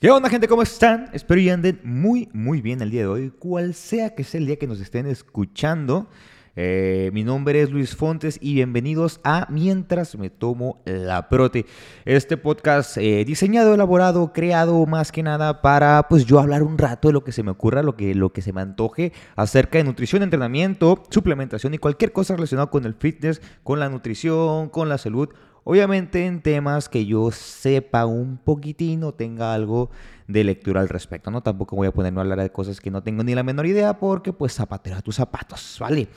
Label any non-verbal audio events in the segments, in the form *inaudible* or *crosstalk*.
¿Qué onda gente? ¿Cómo están? Espero y anden muy, muy bien el día de hoy, cual sea que sea el día que nos estén escuchando. Eh, mi nombre es Luis Fontes y bienvenidos a Mientras me tomo la prote. Este podcast eh, diseñado, elaborado, creado más que nada para pues yo hablar un rato de lo que se me ocurra, lo que, lo que se me antoje acerca de nutrición, entrenamiento, suplementación y cualquier cosa relacionada con el fitness, con la nutrición, con la salud Obviamente en temas que yo sepa un poquitín o tenga algo de lectura al respecto, ¿no? Tampoco voy a ponerme a hablar de cosas que no tengo ni la menor idea porque pues zapatera tus zapatos, ¿vale?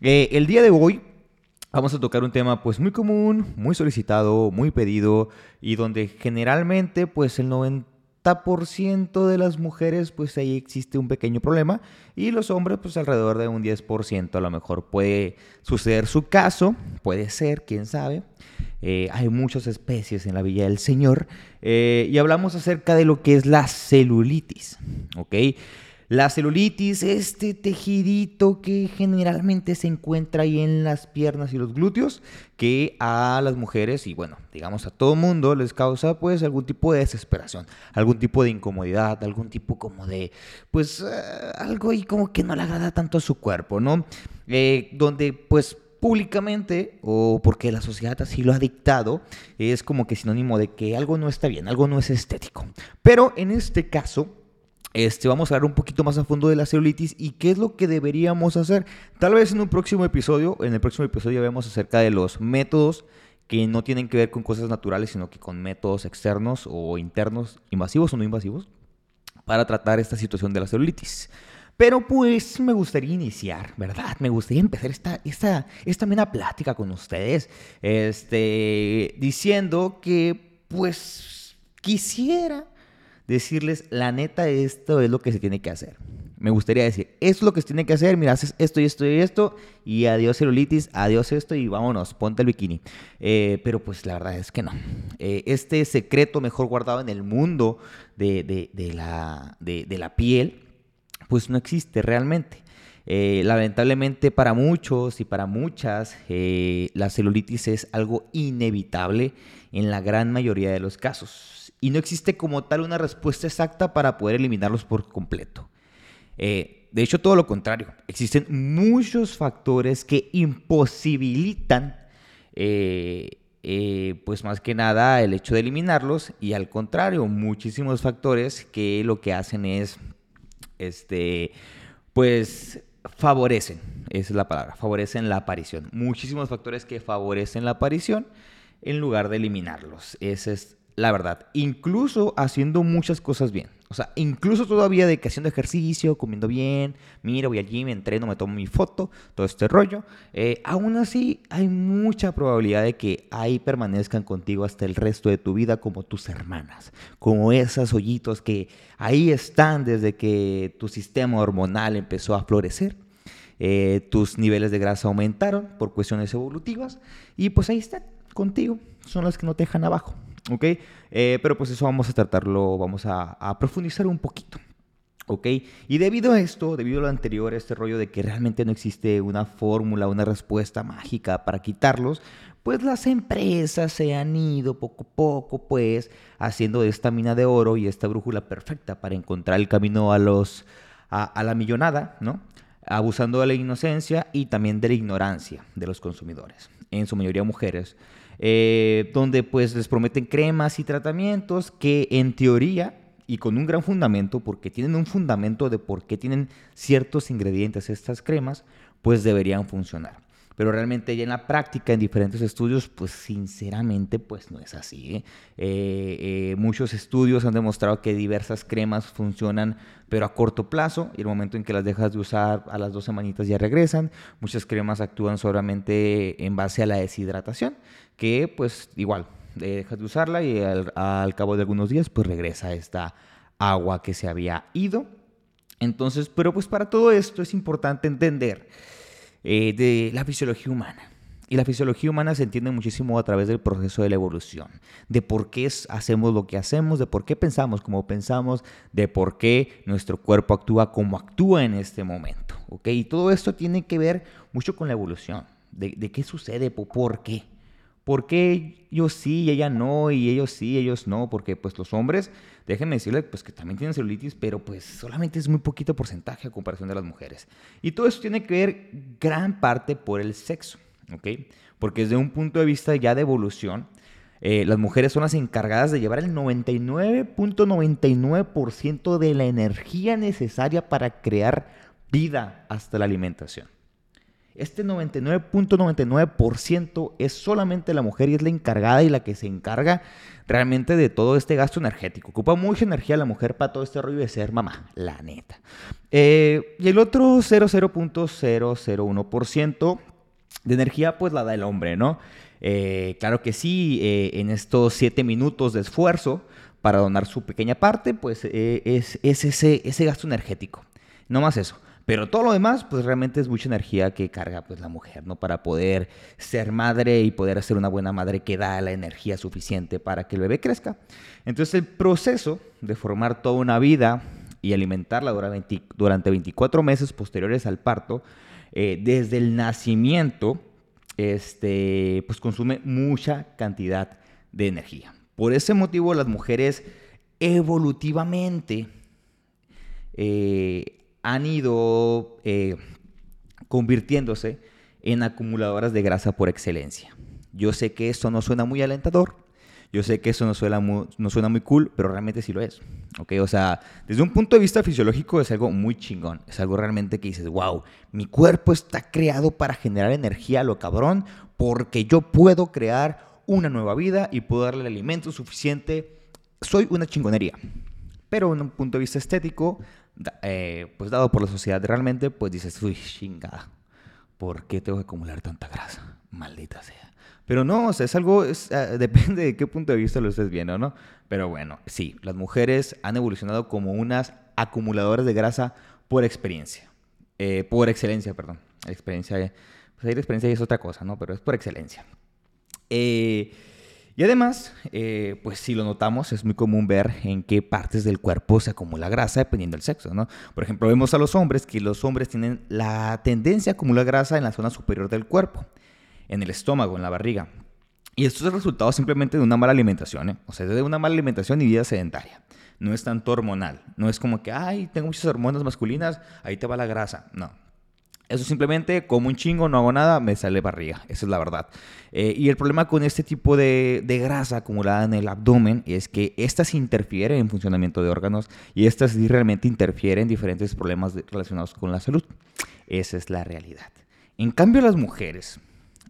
Eh, el día de hoy vamos a tocar un tema pues muy común, muy solicitado, muy pedido y donde generalmente pues el 90 ciento de las mujeres, pues ahí existe un pequeño problema. Y los hombres, pues alrededor de un 10%. A lo mejor puede suceder su caso, puede ser, quién sabe. Eh, hay muchas especies en la Villa del Señor. Eh, y hablamos acerca de lo que es la celulitis. ¿Ok? La celulitis, este tejidito que generalmente se encuentra ahí en las piernas y los glúteos, que a las mujeres y bueno, digamos a todo mundo les causa pues algún tipo de desesperación, algún tipo de incomodidad, algún tipo como de pues eh, algo y como que no le agrada tanto a su cuerpo, ¿no? Eh, donde pues públicamente o porque la sociedad así lo ha dictado, es como que sinónimo de que algo no está bien, algo no es estético. Pero en este caso, este, vamos a hablar un poquito más a fondo de la celulitis y qué es lo que deberíamos hacer. Tal vez en un próximo episodio, en el próximo episodio vemos acerca de los métodos que no tienen que ver con cosas naturales, sino que con métodos externos o internos, invasivos o no invasivos, para tratar esta situación de la celulitis. Pero pues me gustaría iniciar, ¿verdad? Me gustaría empezar esta, esta, esta mena plática con ustedes, este, diciendo que pues quisiera decirles, la neta, esto es lo que se tiene que hacer. Me gustaría decir, esto es lo que se tiene que hacer, mira, haces esto y esto y esto, y adiós celulitis, adiós esto y vámonos, ponte el bikini. Eh, pero pues la verdad es que no. Eh, este secreto mejor guardado en el mundo de, la, de, la piel, pues no existe realmente. Eh, lamentablemente para muchos y para muchas, la celulitis es algo inevitable en la gran mayoría de los casos y no existe como tal una respuesta exacta para poder eliminarlos por completo. Eh, de hecho, todo lo contrario. Existen muchos factores que imposibilitan, eh, eh, pues más que nada, el hecho de eliminarlos. Y al contrario, muchísimos factores que lo que hacen es, este, pues, favorecen, esa es la palabra, favorecen la aparición. Muchísimos factores que favorecen la aparición en lugar de eliminarlos. Ese es la verdad, incluso haciendo muchas cosas bien. O sea, incluso todavía de que haciendo ejercicio, comiendo bien, mira, voy al gym, entreno, me tomo mi foto, todo este rollo. Eh, aún así, hay mucha probabilidad de que ahí permanezcan contigo hasta el resto de tu vida como tus hermanas, como esos hoyitos que ahí están desde que tu sistema hormonal empezó a florecer. Eh, tus niveles de grasa aumentaron por cuestiones evolutivas y pues ahí están contigo, son las que no te dejan abajo. ¿Ok? Eh, pero pues eso vamos a tratarlo, vamos a, profundizar un poquito. ¿Ok? Y debido a esto, debido a lo anterior, este rollo de que realmente no existe una fórmula, una respuesta mágica para quitarlos, pues las empresas se han ido poco a poco, pues, haciendo esta mina de oro y esta brújula perfecta para encontrar el camino a los, a la millonada, ¿no? Abusando de la inocencia y también de la ignorancia de los consumidores, en su mayoría mujeres, eh, donde pues les prometen cremas y tratamientos que en teoría y con un gran fundamento, porque tienen un fundamento de por qué tienen ciertos ingredientes estas cremas, pues deberían funcionar. Pero realmente ya en la práctica, en diferentes estudios, pues sinceramente, pues no es así. ¿eh? Eh, muchos estudios han demostrado que diversas cremas funcionan, pero a corto plazo, y el momento en que las dejas de usar, a las dos semanitas ya regresan. Muchas cremas actúan solamente en base a la deshidratación que pues igual, dejas de usarla y al, cabo de algunos días pues regresa esta agua que se había ido. Entonces, pero pues para todo esto es importante entender eh, de la fisiología humana. Y la fisiología humana se entiende muchísimo a través del proceso de la evolución, de por qué hacemos lo que hacemos, de por qué pensamos como pensamos, de por qué nuestro cuerpo actúa como actúa en este momento. Y todo esto tiene que ver mucho con la evolución, de, de qué sucede, por qué. ¿Por qué yo sí y ella no? Y ellos sí, ellos no. Porque pues los hombres, déjenme decirles pues que también tienen celulitis, pero pues solamente es muy poquito porcentaje a comparación de las mujeres. Y todo eso tiene que ver gran parte por el sexo, ¿ok? Porque desde un punto de vista ya de evolución, eh, las mujeres son las encargadas de llevar el 99.99% de la energía necesaria para crear vida hasta la alimentación. Este 99.99% es solamente la mujer y es la encargada y la que se encarga realmente de todo este gasto energético. Ocupa mucha energía la mujer para todo este rollo de ser mamá, la neta. Eh, y el otro 00.001% de energía pues la da el hombre, ¿no? Eh, claro que sí, eh, en estos 7 minutos de esfuerzo para donar su pequeña parte, pues es, es ese, ese gasto energético. No más eso. Pero todo lo demás, pues realmente es mucha energía que carga pues la mujer, ¿no? Para poder ser madre y poder ser una buena madre que da la energía suficiente para que el bebé crezca. Entonces el proceso de formar toda una vida y alimentarla durante 24 meses posteriores al parto, eh, desde el nacimiento, este, pues consume mucha cantidad de energía. Por ese motivo las mujeres evolutivamente eh, han ido eh, convirtiéndose en acumuladoras de grasa por excelencia. Yo sé que esto no suena muy alentador, yo sé que eso no suena muy, no suena muy cool, pero realmente sí lo es. ¿okay? O sea, desde un punto de vista fisiológico es algo muy chingón. Es algo realmente que dices, wow, mi cuerpo está creado para generar energía lo cabrón, porque yo puedo crear una nueva vida y puedo darle el alimento suficiente. Soy una chingonería. Pero en un punto de vista estético, eh, pues dado por la sociedad realmente, pues dices, uy, chingada, ¿por qué tengo que acumular tanta grasa? Maldita sea. Pero no, o sea, es algo, es, ah, *laughs* depende de qué punto de vista lo estés viendo, ¿no? Pero bueno, sí, las mujeres han evolucionado como unas acumuladoras de grasa por experiencia, eh, por excelencia, perdón. Experiencia, pues ahí la experiencia es otra cosa, ¿no? Pero es por excelencia. Eh, y además, eh, pues si lo notamos, es muy común ver en qué partes del cuerpo se acumula grasa dependiendo del sexo, ¿no? Por ejemplo, vemos a los hombres que los hombres tienen la tendencia a acumular grasa en la zona superior del cuerpo, en el estómago, en la barriga. Y esto es resultado simplemente de una mala alimentación, ¿eh? O sea, de una mala alimentación y vida sedentaria. No es tanto hormonal. No es como que, ay, tengo muchas hormonas masculinas, ahí te va la grasa. No, eso simplemente, como un chingo, no hago nada, me sale barriga. Esa es la verdad. Eh, y el problema con este tipo de, grasa acumulada en el abdomen es que estas interfieren en funcionamiento de órganos y estas realmente interfieren en diferentes problemas relacionados con la salud. Esa es la realidad. En cambio, las mujeres,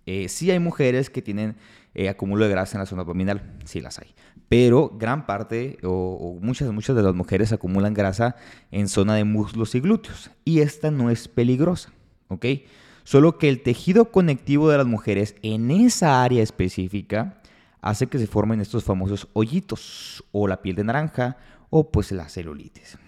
eh, sí hay mujeres que tienen eh, acúmulo de grasa en la zona abdominal, sí las hay. Pero gran parte o, o, muchas, muchas de las mujeres acumulan grasa en zona de muslos y glúteos. Y esta no es peligrosa. ¿Ok? Solo que el tejido conectivo de las mujeres en esa área específica hace que se formen estos famosos hoyitos o la piel de naranja o pues la celulitis.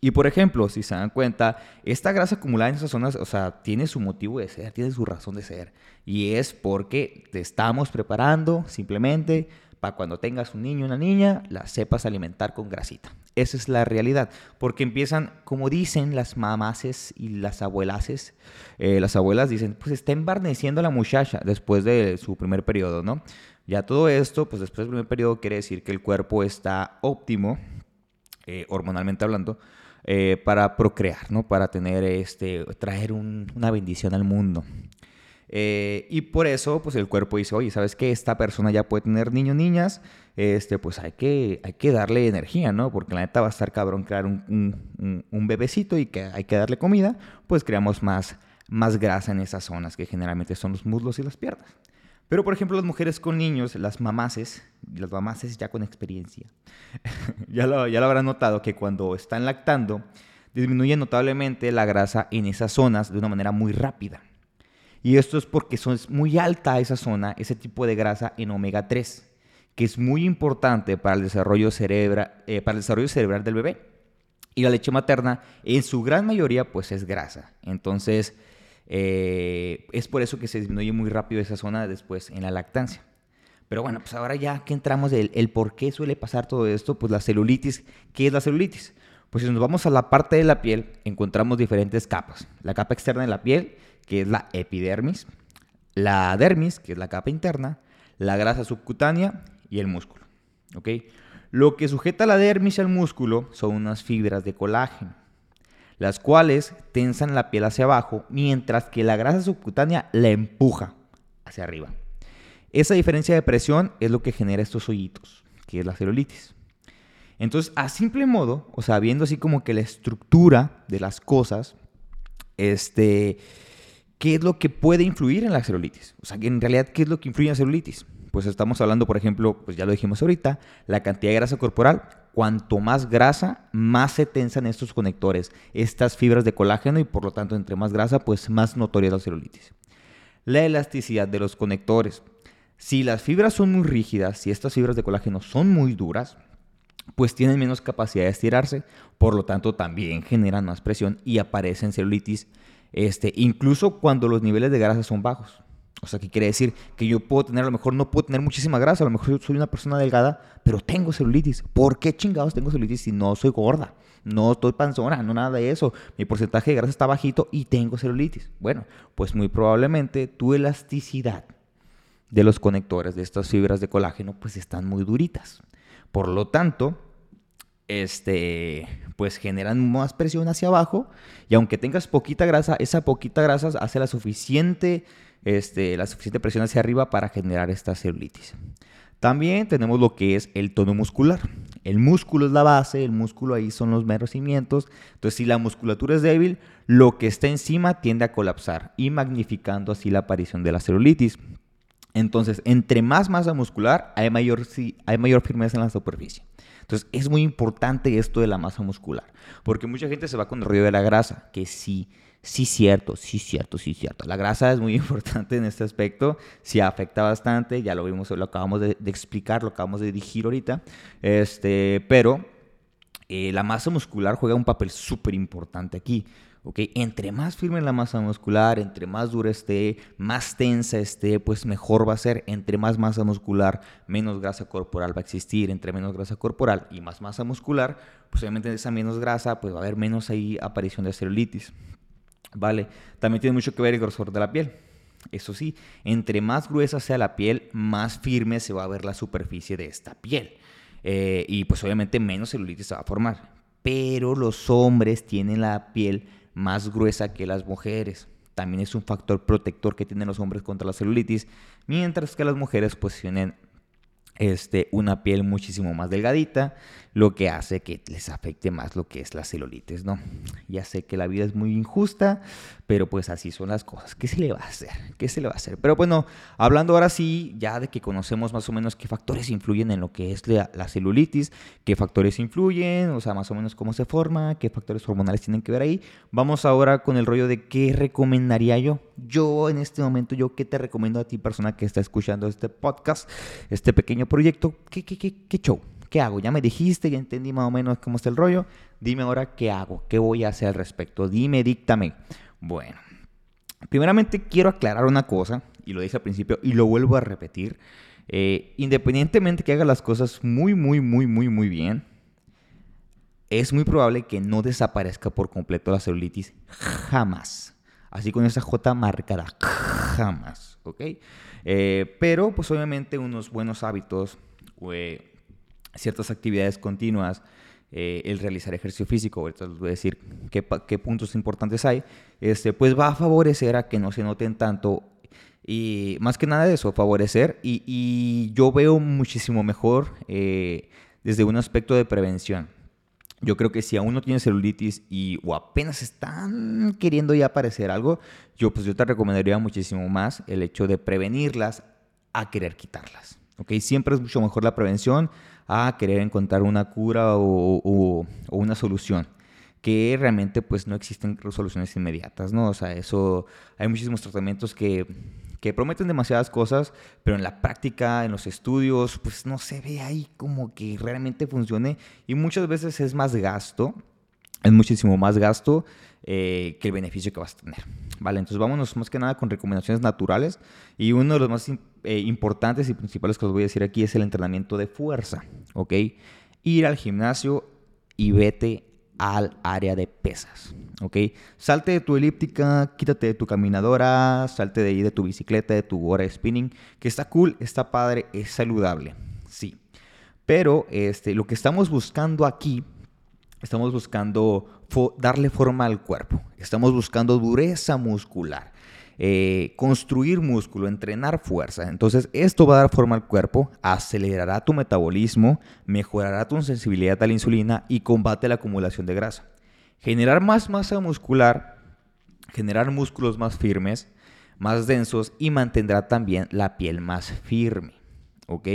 Y por ejemplo, si se dan cuenta, esta grasa acumulada en esas zonas, o sea, tiene su motivo de ser, tiene su razón de ser. Y es porque te estamos preparando simplemente para cuando tengas un niño o una niña, la sepas alimentar con grasita. Esa es la realidad. Porque empiezan, como dicen las mamases y las abuelases, eh, las abuelas dicen, pues está embarneciendo la muchacha después de su primer periodo, ¿no? Ya todo esto, pues después del primer periodo quiere decir que el cuerpo está óptimo, eh, hormonalmente hablando, eh, para procrear, ¿no? Para tener, este, traer una bendición al mundo. Eh, y por eso, pues el cuerpo dice, oye, ¿sabes qué? Esta persona ya puede tener niños, niñas, este, pues hay que, hay que darle energía, ¿no? Porque la neta va a estar cabrón crear un, un, bebecito y que hay que darle comida, pues creamos más, más grasa en esas zonas que generalmente son los muslos y las piernas. Pero, por ejemplo, las mujeres con niños, las mamaces, las mamaces ya con experiencia, *laughs* ya, lo, ya lo habrán notado que cuando están lactando, disminuye notablemente la grasa en esas zonas de una manera muy rápida. Y esto es porque son, es muy alta esa zona, ese tipo de grasa en omega 3, que es muy importante para el desarrollo, cerebra, eh, para el desarrollo cerebral del bebé. Y la leche materna, en su gran mayoría, pues es grasa. Entonces, eh, es por eso que se disminuye muy rápido esa zona después en la lactancia. Pero bueno, pues ahora ya que entramos del el por qué suele pasar todo esto, pues la celulitis, ¿qué es la celulitis? Pues si nos vamos a la parte de la piel, encontramos diferentes capas. La capa externa de la piel, que es la epidermis, la dermis, que es la capa interna, la grasa subcutánea y el músculo. ¿ok? Lo que sujeta la dermis al músculo son unas fibras de colágeno, las cuales tensan la piel hacia abajo, mientras que la grasa subcutánea la empuja hacia arriba. Esa diferencia de presión es lo que genera estos hoyitos, que es la celulitis. Entonces, a simple modo, o sea, viendo así como que la estructura de las cosas, este, ¿qué es lo que puede influir en la celulitis? O sea, en realidad, ¿qué es lo que influye en la celulitis? Pues estamos hablando, por ejemplo, pues ya lo dijimos ahorita, la cantidad de grasa corporal. Cuanto más grasa, más se tensan estos conectores, estas fibras de colágeno y por lo tanto, entre más grasa, pues más notoria es la celulitis. La elasticidad de los conectores. Si las fibras son muy rígidas, si estas fibras de colágeno son muy duras, pues tienen menos capacidad de estirarse, por lo tanto también generan más presión y aparecen celulitis, este, incluso cuando los niveles de grasa son bajos. O sea, ¿qué quiere decir? Que yo puedo tener, a lo mejor no puedo tener muchísima grasa, a lo mejor soy una persona delgada, pero tengo celulitis. ¿Por qué chingados tengo celulitis si no soy gorda? No estoy panzona, no nada de eso. Mi porcentaje de grasa está bajito y tengo celulitis. Bueno, pues muy probablemente tu elasticidad de los conectores de estas fibras de colágeno pues están muy duritas. Por lo tanto, este, pues generan más presión hacia abajo y aunque tengas poquita grasa, esa poquita grasa hace la suficiente, este, la suficiente presión hacia arriba para generar esta celulitis. También tenemos lo que es el tono muscular. El músculo es la base, el músculo ahí son los meros cimientos. Entonces, si la musculatura es débil, lo que está encima tiende a colapsar y magnificando así la aparición de la celulitis. Entonces, entre más masa muscular, hay mayor, hay mayor firmeza en la superficie. Entonces, es muy importante esto de la masa muscular, porque mucha gente se va con el rollo de la grasa, que sí, sí cierto, sí cierto, sí cierto. La grasa es muy *laughs* importante en este aspecto, sí afecta bastante, ya lo vimos, lo acabamos de, explicar, lo acabamos de dirigir ahorita, este, pero eh, la masa muscular juega un papel súper importante aquí. Entre más firme la masa muscular, entre más dura esté, más tensa esté, pues mejor va a ser. Entre más masa muscular, menos grasa corporal va a existir. Entre menos grasa corporal y más masa muscular, pues obviamente esa menos grasa, pues va a haber menos ahí aparición de celulitis. ¿Vale? También tiene mucho que ver el grosor de la piel. Eso sí, entre más gruesa sea la piel, más firme se va a ver la superficie de esta piel. Eh, y pues obviamente menos celulitis se va a formar. Pero los hombres tienen la piel más gruesa que las mujeres. También es un factor protector que tienen los hombres contra la celulitis, mientras que las mujeres pues tienen este, una piel muchísimo más delgadita, lo que hace que les afecte más lo que es la celulitis, ¿no? Ya sé que la vida es muy injusta, pero pues así son las cosas. ¿Qué se le va a hacer? ¿Qué se le va a hacer? Pero bueno, hablando ahora sí, ya de que conocemos más o menos qué factores influyen en lo que es la, la celulitis, qué factores influyen, o sea, más o menos cómo se forma, qué factores hormonales tienen que ver ahí, vamos ahora con el rollo de qué recomendaría yo. Yo en este momento, yo qué te recomiendo a ti, persona que está escuchando este podcast, este pequeño proyecto, ¿qué, qué, qué, qué show? ¿Qué hago? Ya me dijiste, ya entendí más o menos cómo está el rollo. Dime ahora qué hago, qué voy a hacer al respecto. Dime, díctame. Bueno, primeramente quiero aclarar una cosa, y lo dije al principio y lo vuelvo a repetir. Eh, independientemente que haga las cosas muy, muy, muy, muy, muy bien, es muy probable que no desaparezca por completo la celulitis jamás. Así con esa J marcada, jamás, ¿ok? Eh, pero pues obviamente unos buenos hábitos, ciertas actividades continuas, eh, el realizar ejercicio físico, ahorita les voy a decir qué, puntos importantes hay, este, pues va a favorecer a que no se noten tanto y más que nada de eso, favorecer y, yo veo muchísimo mejor eh, desde un aspecto de prevención. Yo creo que si aún no tienes celulitis y o apenas están queriendo ya aparecer algo, yo pues yo te recomendaría muchísimo más el hecho de prevenirlas a querer quitarlas. ¿ok? Siempre es mucho mejor la prevención a querer encontrar una cura o, una solución que realmente pues no existen soluciones inmediatas, ¿no? O sea, eso, hay muchísimos tratamientos que, que, prometen demasiadas cosas, pero en la práctica, en los estudios, pues no se ve ahí como que realmente funcione y muchas veces es más gasto, es muchísimo más gasto eh, que el beneficio que vas a tener. Vale, entonces vámonos más que nada con recomendaciones naturales y uno de los más eh, importantes y principales que os voy a decir aquí es el entrenamiento de fuerza, ¿ok? Ir al gimnasio y vete al área de pesas. ¿ok? Salte de tu elíptica, quítate de tu caminadora, salte de ahí de tu bicicleta, de tu hora spinning, que está cool, está padre, es saludable, sí. Pero este, lo que estamos buscando aquí, estamos buscando darle forma al cuerpo, estamos buscando dureza muscular. Eh, construir músculo, entrenar fuerza. Entonces esto va a dar forma al cuerpo, acelerará tu metabolismo, mejorará tu sensibilidad a la insulina y combate la acumulación de grasa. Generar más masa muscular, generar músculos más firmes, más densos y mantendrá también la piel más firme. ¿Ok?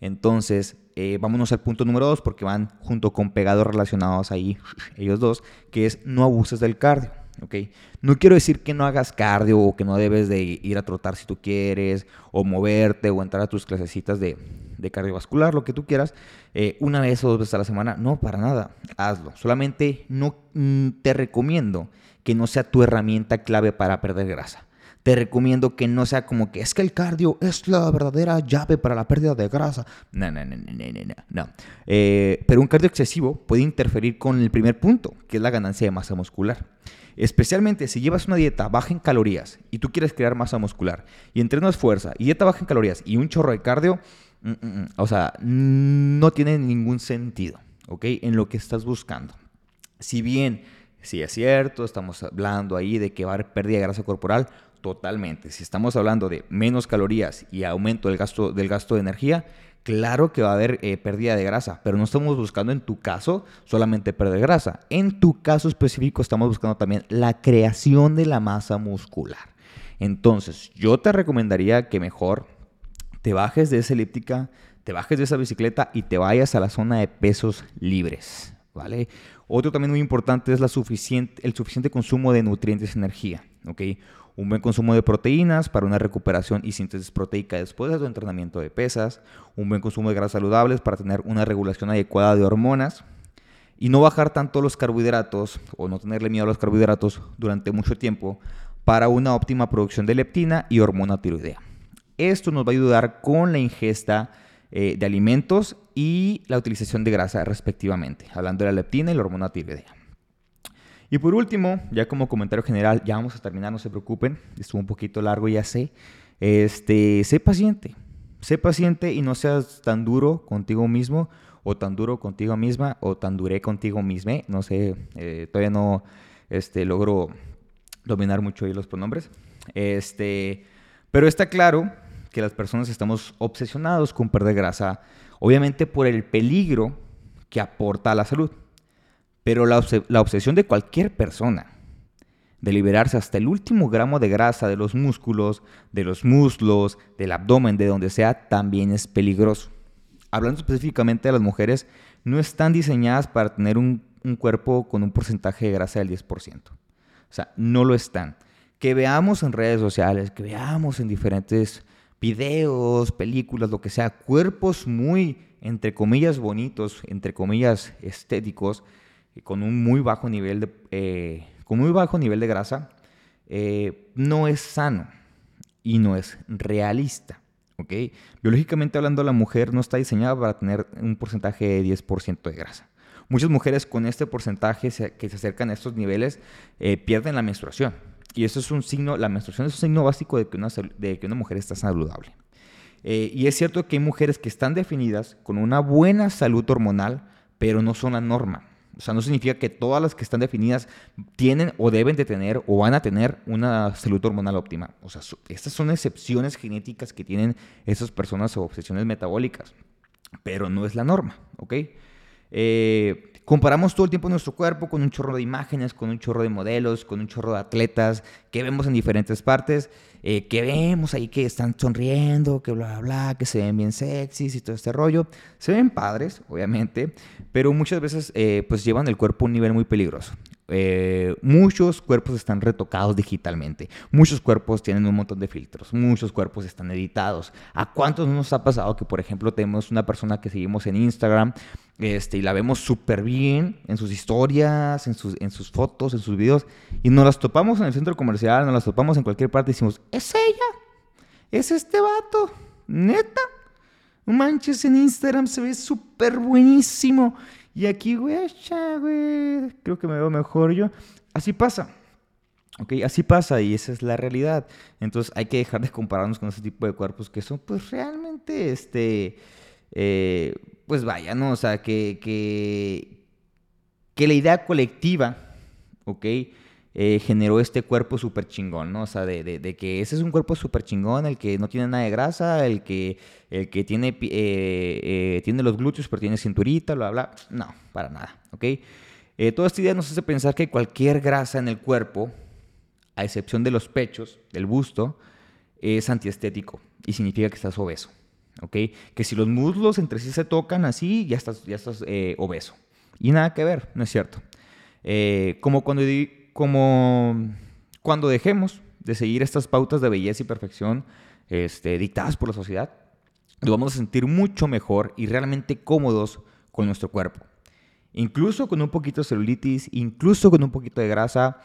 Entonces, eh, vámonos al punto número dos porque van junto con pegados relacionados ahí, ellos dos, que es no abuses del cardio. ¿Okay? No quiero decir que no hagas cardio o que no debes de ir a trotar si tú quieres, o moverte o entrar a tus clasecitas de, cardiovascular, lo que tú quieras, eh, una vez o dos veces a la semana. No, para nada, hazlo. Solamente no mm, te recomiendo que no sea tu herramienta clave para perder grasa. Te recomiendo que no sea como que es que el cardio es la verdadera llave para la pérdida de grasa. No, no, no, no, no, no. Eh, pero un cardio excesivo puede interferir con el primer punto, que es la ganancia de masa muscular. Especialmente si llevas una dieta baja en calorías y tú quieres crear masa muscular y entrenas fuerza y dieta baja en calorías y un chorro de cardio, mm, mm, mm, o sea, no tiene ningún sentido, ¿ok? En lo que estás buscando. Si bien, si es cierto, estamos hablando ahí de que va a haber pérdida de grasa corporal, totalmente. Si estamos hablando de menos calorías y aumento del gasto, del gasto de energía, Claro que va a haber eh, pérdida de grasa, pero no estamos buscando en tu caso solamente perder grasa. En tu caso específico estamos buscando también la creación de la masa muscular. Entonces, yo te recomendaría que mejor te bajes de esa elíptica, te bajes de esa bicicleta y te vayas a la zona de pesos libres, ¿vale? Otro también muy importante es la suficiente, el suficiente consumo de nutrientes y energía, ¿ok? Un buen consumo de proteínas para una recuperación y síntesis proteica después de tu entrenamiento de pesas, un buen consumo de grasas saludables para tener una regulación adecuada de hormonas y no bajar tanto los carbohidratos o no tenerle miedo a los carbohidratos durante mucho tiempo para una óptima producción de leptina y hormona tiroidea. Esto nos va a ayudar con la ingesta eh, de alimentos y la utilización de grasa respectivamente, hablando de la leptina y la hormona tiroidea. Y por último, ya como comentario general, ya vamos a terminar, no se preocupen, estuvo un poquito largo, ya sé. Este, sé paciente, sé paciente y no seas tan duro contigo mismo o tan duro contigo misma o tan duré contigo misma, no sé, eh, todavía no este, logro dominar mucho ahí los pronombres. Este, pero está claro que las personas estamos obsesionados con perder grasa, obviamente por el peligro que aporta a la salud. Pero la, obsesión de cualquier persona de liberarse hasta el último gramo de grasa de los músculos, de los muslos, del abdomen, de donde sea, también es peligroso. Hablando específicamente de las mujeres, no están diseñadas para tener un, un cuerpo con un porcentaje de grasa del 10%. O sea, no lo están. Que veamos en redes sociales, que veamos en diferentes videos, películas, lo que sea, cuerpos muy, entre comillas, bonitos, entre comillas, estéticos, con un muy bajo nivel de, eh, con muy bajo nivel de grasa, eh, no es sano y no es realista. ¿ok? Biológicamente hablando, la mujer no está diseñada para tener un porcentaje de 10% de grasa. Muchas mujeres con este porcentaje que se acercan a estos niveles eh, pierden la menstruación. Y eso es un signo, la menstruación es un signo básico de que una, de que una mujer está saludable. y es cierto que hay mujeres que están definidas con una buena salud hormonal, pero no son la norma. O sea, no significa que todas las que están definidas tienen o deben de tener o van a tener una salud hormonal óptima. O sea, estas son excepciones genéticas que tienen esas personas o obsesiones metabólicas, pero no es la norma, ¿ok? Eh, comparamos todo el tiempo nuestro cuerpo con un chorro de imágenes, con un chorro de modelos, con un chorro de atletas que vemos en diferentes partes, eh, que vemos ahí que están sonriendo, que bla, bla, bla, que se ven bien sexys y todo este rollo. Se ven padres, obviamente, pero muchas veces eh, pues llevan el cuerpo a un nivel muy peligroso. Eh, muchos cuerpos están retocados digitalmente, muchos cuerpos tienen un montón de filtros, muchos cuerpos están editados. ¿A cuántos nos ha pasado que, por ejemplo, tenemos una persona que seguimos en Instagram este, y la vemos súper bien en sus historias, en sus, en sus fotos, en sus videos, y nos las topamos en el centro comercial, nos las topamos en cualquier parte y decimos, es ella, es este vato, neta. Manches, en Instagram se ve súper buenísimo Y aquí, güey, güey, creo que me veo mejor yo. Así pasa. Ok, así pasa y esa es la realidad. Entonces hay que dejar de compararnos con ese tipo de cuerpos que son pues realmente, este, eh, pues vaya, ¿no? O sea, que, que, que la idea colectiva, ¿ok? Eh, generó este cuerpo súper chingón, ¿no? O sea, de, que ese es un cuerpo súper chingón, el que no tiene nada de grasa, el que, el que tiene, eh, eh, tiene los glúteos pero tiene cinturita, bla, bla. No, para nada, ¿ok? toda esta idea nos hace pensar que cualquier grasa en el cuerpo, a excepción de los pechos, del busto, es antiestético y significa que estás obeso, ¿ok? Que si los muslos entre sí se tocan así, ya estás, ya estás obeso. Y nada que ver, no es cierto. como cuando como cuando dejemos de seguir estas pautas de belleza y perfección este, dictadas por la sociedad, nos vamos a sentir mucho mejor y realmente cómodos con nuestro cuerpo. Incluso con un poquito de celulitis, incluso con un poquito de grasa,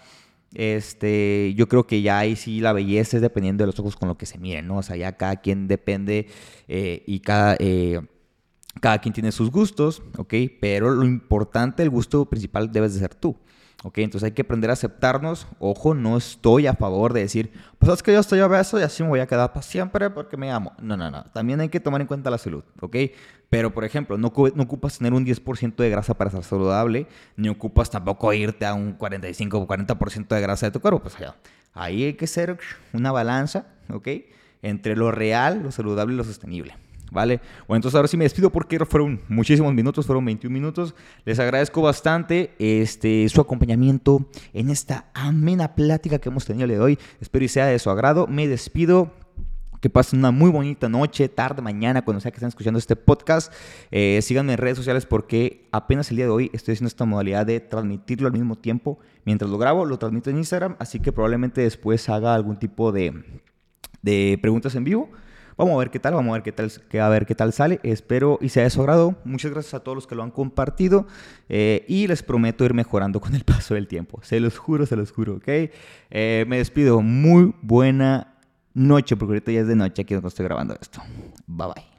este, yo creo que ya ahí sí la belleza es dependiendo de los ojos con lo que se miren, ¿no? O sea, ya cada quien depende eh, y cada, eh, cada quien tiene sus gustos, ¿ok? Pero lo importante, el gusto principal debes de ser tú. ¿Ok? Entonces hay que aprender a aceptarnos. Ojo, no estoy a favor de decir, pues es que yo estoy obeso y así me voy a quedar para siempre porque me amo. No, no, no. También hay que tomar en cuenta la salud, ¿ok? Pero, por ejemplo, no, ocupas tener un 10% de grasa para estar saludable, ni ocupas tampoco irte a un 45 o 40% de grasa de tu cuerpo. Pues allá. Ahí hay que ser una balanza, ¿ok? Entre lo real, lo saludable y lo sostenible. ¿Vale? Bueno, entonces ahora sí me despido porque fueron muchísimos minutos, fueron 21 minutos. Les agradezco bastante este, su acompañamiento en esta amena plática que hemos tenido el de hoy. Espero y sea de su agrado. Me despido. Que pasen una muy bonita noche, tarde, mañana, cuando sea que estén escuchando este podcast. Eh, síganme en redes sociales porque apenas el día de hoy estoy haciendo esta modalidad de transmitirlo al mismo tiempo. Mientras lo grabo, lo transmito en Instagram, así que probablemente después haga algún tipo de, de preguntas en vivo. Vamos a ver qué tal, vamos a ver qué tal, a ver qué tal sale. Espero y sea de su agrado. Muchas gracias a todos los que lo han compartido eh, y les prometo ir mejorando con el *laughs* paso del tiempo. Se los juro, se los juro, ¿ok? Eh, me despido. Muy buena noche, porque ahorita ya es de noche aquí donde estoy grabando esto. Bye bye.